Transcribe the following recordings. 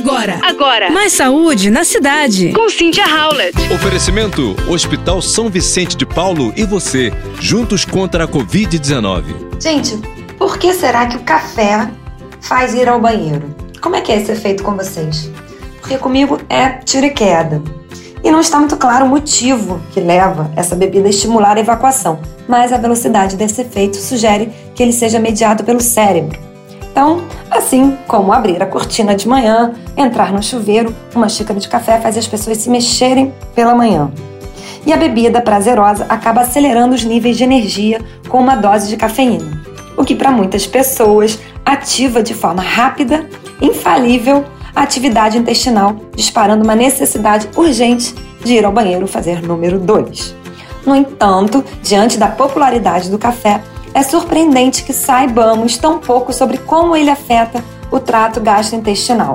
Agora. Agora. Mais saúde na cidade. Com Cynthia Howlett. Oferecimento: Hospital São Vicente de Paulo e você, juntos contra a Covid-19. Gente, por que será que o café faz ir ao banheiro? Como é que é esse efeito com vocês? Porque comigo é tiro e queda. E não está muito claro o motivo que leva essa bebida a estimular a evacuação, mas a velocidade desse efeito sugere que ele seja mediado pelo cérebro. Então, assim como abrir a cortina de manhã, entrar no chuveiro, uma xícara de café faz as pessoas se mexerem pela manhã. E a bebida prazerosa acaba acelerando os níveis de energia com uma dose de cafeína, o que para muitas pessoas ativa de forma rápida, infalível, a atividade intestinal, disparando uma necessidade urgente de ir ao banheiro fazer número 2. No entanto, diante da popularidade do café, é surpreendente que saibamos tão pouco sobre como ele afeta o trato gastrointestinal.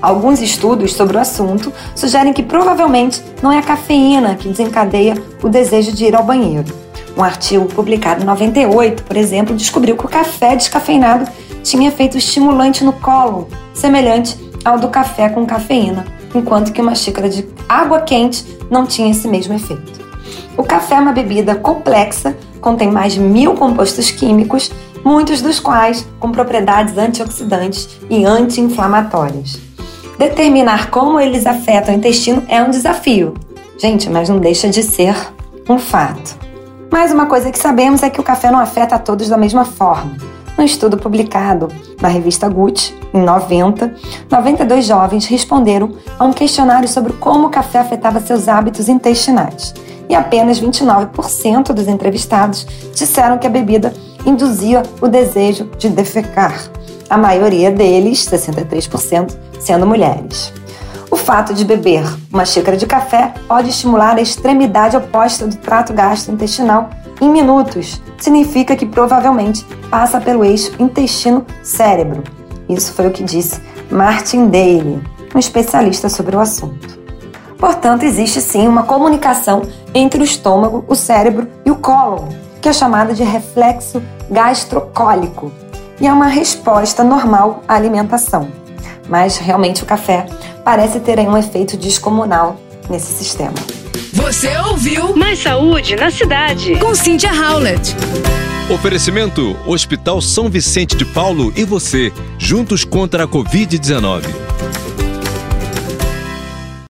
Alguns estudos sobre o assunto sugerem que provavelmente não é a cafeína que desencadeia o desejo de ir ao banheiro. Um artigo publicado em 98, por exemplo, descobriu que o café descafeinado tinha efeito estimulante no colo, semelhante ao do café com cafeína, enquanto que uma xícara de água quente não tinha esse mesmo efeito. O café é uma bebida complexa, contém mais de mil compostos químicos, muitos dos quais com propriedades antioxidantes e anti-inflamatórias. Determinar como eles afetam o intestino é um desafio. Gente, mas não deixa de ser um fato. Mais uma coisa que sabemos é que o café não afeta a todos da mesma forma. No estudo publicado na revista Gut, em 90, 92 jovens responderam a um questionário sobre como o café afetava seus hábitos intestinais. E apenas 29% dos entrevistados disseram que a bebida induzia o desejo de defecar. A maioria deles, 63%, sendo mulheres. O fato de beber uma xícara de café pode estimular a extremidade oposta do trato gastrointestinal em minutos. Significa que provavelmente passa pelo eixo intestino-cérebro. Isso foi o que disse Martin Daly, um especialista sobre o assunto. Portanto, existe sim uma comunicação entre o estômago, o cérebro e o cólon, que é chamada de reflexo gastrocólico, e é uma resposta normal à alimentação. Mas realmente o café parece ter um efeito descomunal nesse sistema. Você ouviu Mais saúde na cidade. com Cynthia Howlett. Oferecimento: Hospital São Vicente de Paulo e você, juntos contra a Covid-19.